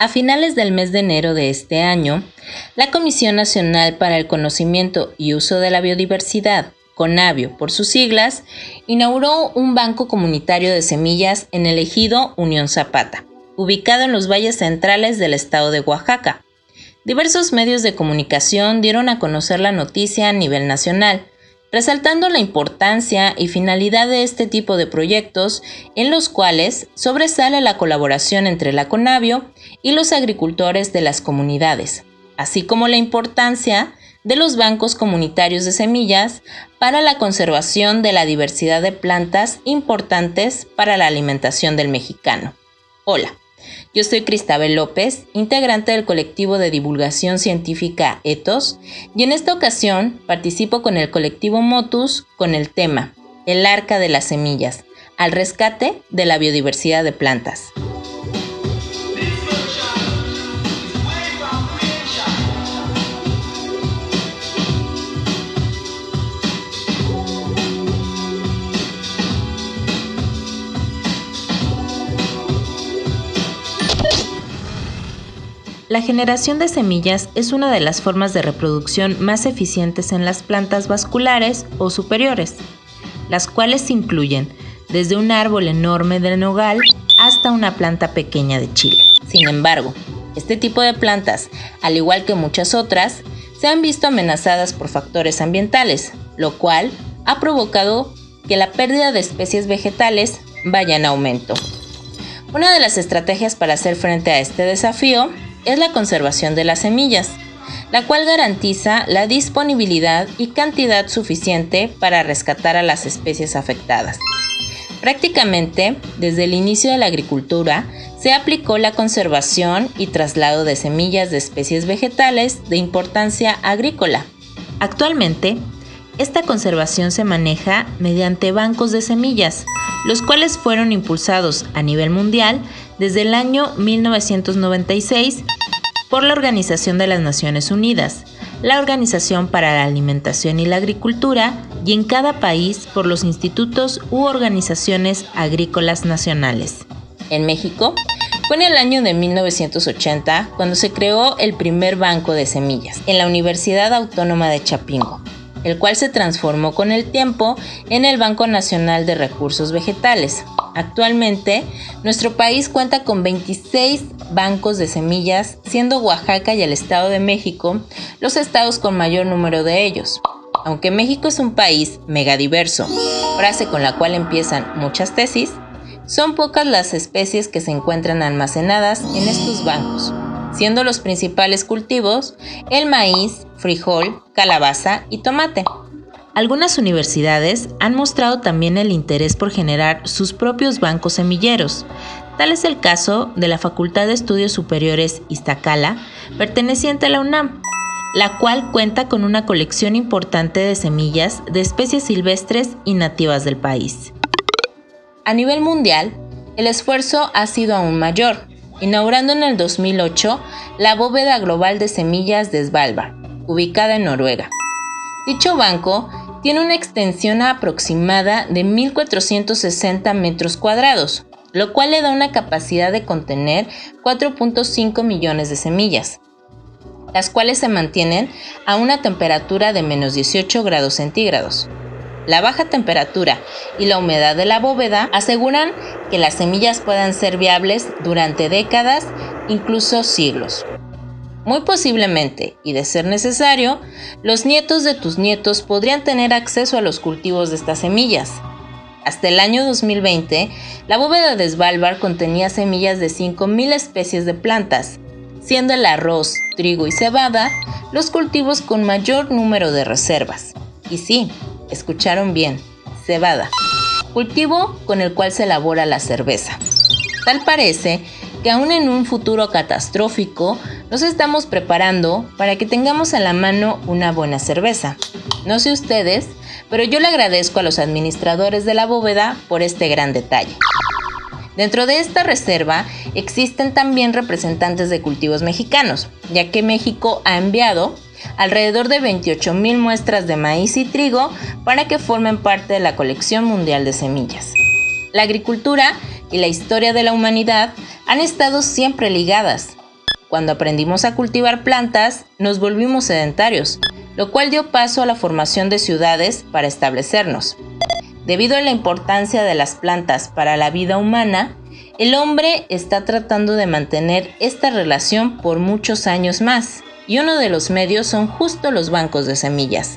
A finales del mes de enero de este año, la Comisión Nacional para el Conocimiento y Uso de la Biodiversidad, CONABIO por sus siglas, inauguró un banco comunitario de semillas en el ejido Unión Zapata, ubicado en los valles centrales del estado de Oaxaca. Diversos medios de comunicación dieron a conocer la noticia a nivel nacional, resaltando la importancia y finalidad de este tipo de proyectos en los cuales sobresale la colaboración entre la Conavio y los agricultores de las comunidades, así como la importancia de los bancos comunitarios de semillas para la conservación de la diversidad de plantas importantes para la alimentación del mexicano. Hola. Yo soy Cristabel López, integrante del colectivo de divulgación científica ETOS, y en esta ocasión participo con el colectivo Motus con el tema El arca de las semillas, al rescate de la biodiversidad de plantas. La generación de semillas es una de las formas de reproducción más eficientes en las plantas vasculares o superiores, las cuales incluyen desde un árbol enorme de nogal hasta una planta pequeña de chile. Sin embargo, este tipo de plantas, al igual que muchas otras, se han visto amenazadas por factores ambientales, lo cual ha provocado que la pérdida de especies vegetales vaya en aumento. Una de las estrategias para hacer frente a este desafío es la conservación de las semillas, la cual garantiza la disponibilidad y cantidad suficiente para rescatar a las especies afectadas. Prácticamente, desde el inicio de la agricultura, se aplicó la conservación y traslado de semillas de especies vegetales de importancia agrícola. Actualmente, esta conservación se maneja mediante bancos de semillas, los cuales fueron impulsados a nivel mundial desde el año 1996 por la Organización de las Naciones Unidas, la Organización para la Alimentación y la Agricultura y en cada país por los institutos u organizaciones agrícolas nacionales. En México, fue en el año de 1980 cuando se creó el primer banco de semillas en la Universidad Autónoma de Chapingo, el cual se transformó con el tiempo en el Banco Nacional de Recursos Vegetales. Actualmente, nuestro país cuenta con 26 bancos de semillas, siendo Oaxaca y el Estado de México los estados con mayor número de ellos. Aunque México es un país megadiverso, frase con la cual empiezan muchas tesis, son pocas las especies que se encuentran almacenadas en estos bancos siendo los principales cultivos el maíz, frijol, calabaza y tomate. Algunas universidades han mostrado también el interés por generar sus propios bancos semilleros. Tal es el caso de la Facultad de Estudios Superiores Iztacala, perteneciente a la UNAM, la cual cuenta con una colección importante de semillas de especies silvestres y nativas del país. A nivel mundial, el esfuerzo ha sido aún mayor, inaugurando en el 2008 la bóveda global de semillas de Svalbard, ubicada en Noruega. Dicho banco tiene una extensión aproximada de 1.460 metros cuadrados, lo cual le da una capacidad de contener 4.5 millones de semillas, las cuales se mantienen a una temperatura de menos 18 grados centígrados. La baja temperatura y la humedad de la bóveda aseguran que las semillas puedan ser viables durante décadas, incluso siglos. Muy posiblemente, y de ser necesario, los nietos de tus nietos podrían tener acceso a los cultivos de estas semillas. Hasta el año 2020, la bóveda de Svalbard contenía semillas de 5.000 especies de plantas, siendo el arroz, trigo y cebada los cultivos con mayor número de reservas. Y sí, escucharon bien, cebada, cultivo con el cual se elabora la cerveza. Tal parece que aún en un futuro catastrófico nos estamos preparando para que tengamos a la mano una buena cerveza. No sé ustedes, pero yo le agradezco a los administradores de la bóveda por este gran detalle. Dentro de esta reserva existen también representantes de cultivos mexicanos, ya que México ha enviado alrededor de 28.000 muestras de maíz y trigo para que formen parte de la colección mundial de semillas. La agricultura y la historia de la humanidad han estado siempre ligadas, Cuando aprendimos a cultivar plantas, nos volvimos sedentarios, lo cual dio paso a la formación de ciudades para establecernos. Debido a la importancia de las plantas para la vida humana, el hombre está tratando de mantener esta relación por muchos años más, y uno de los medios son justo los bancos de semillas.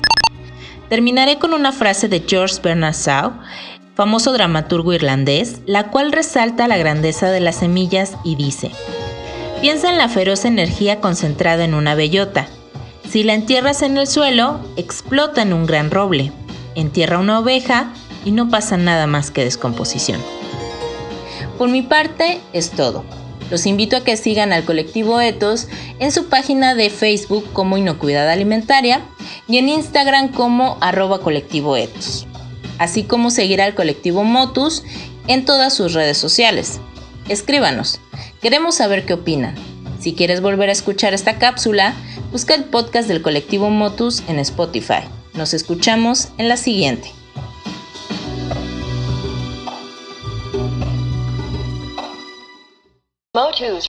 Terminaré con una frase de George Bernard Shaw, famoso dramaturgo irlandés, la cual resalta la grandeza de las semillas y dice, piensa en la feroz energía concentrada en una bellota. Si la entierras en el suelo, explota en un gran roble. Entierra una oveja y no pasa nada más que descomposición. Por mi parte, es todo. Los invito a que sigan al colectivo Etos en su página de Facebook como Inocuidad Alimentaria y en Instagram como arroba colectivo Etos, así como seguir al colectivo Motus en todas sus redes sociales. Escríbanos, queremos saber qué opinan. Si quieres volver a escuchar esta cápsula, busca el podcast del colectivo Motus en Spotify. Nos escuchamos en la siguiente. Motus